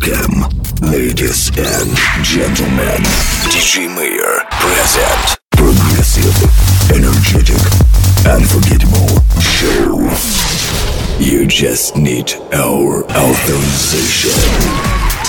Welcome, ladies and gentlemen. DJ Mayor present progressive, energetic, unforgettable show. You just need our authorization.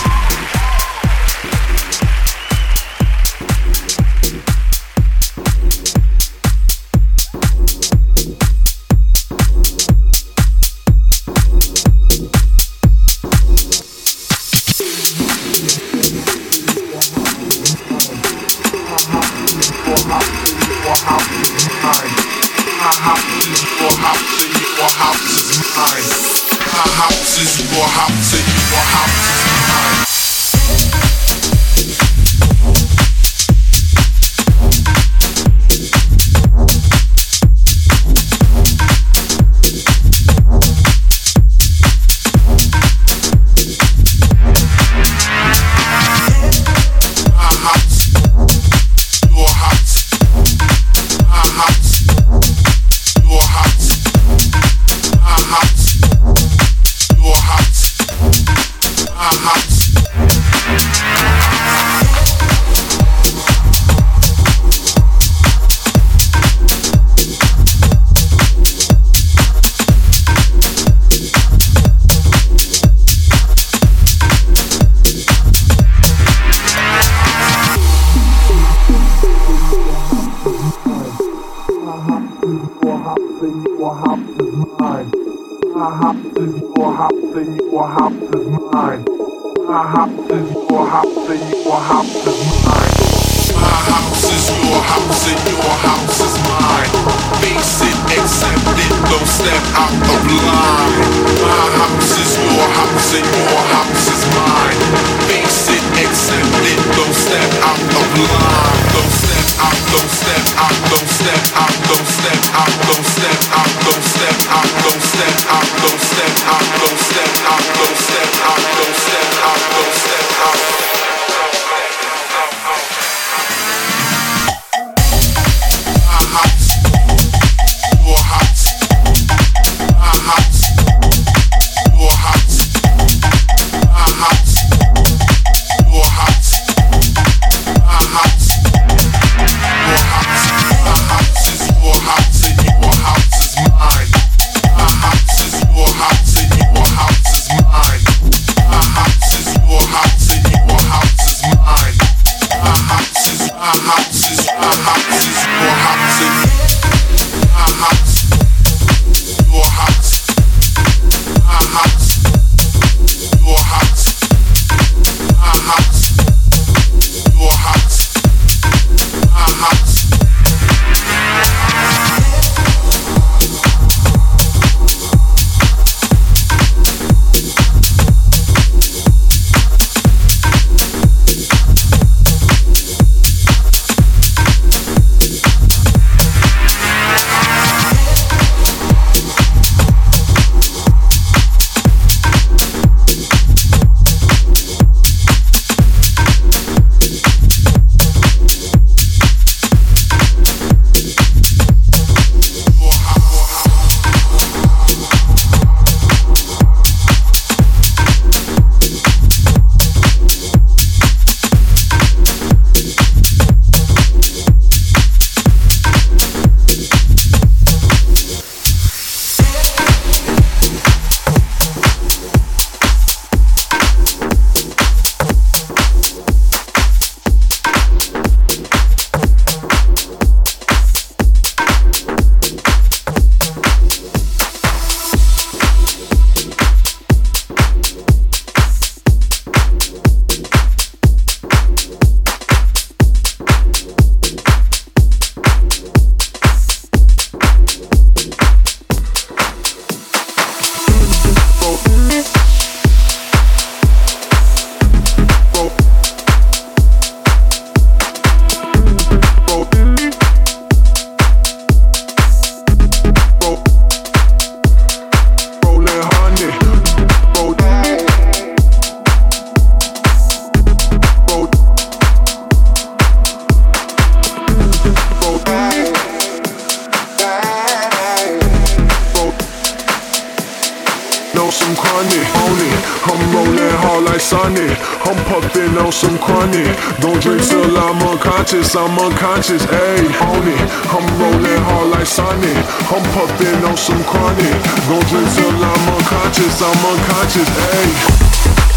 on some chronic, on it. I'm rolling hard like Sonic. I'm puffing on some chronic. Don't drink till I'm unconscious. I'm unconscious, ayy. On it. I'm rolling hard like Sonic. I'm puffing on some chronic. Don't drink till I'm unconscious. I'm unconscious, ayy.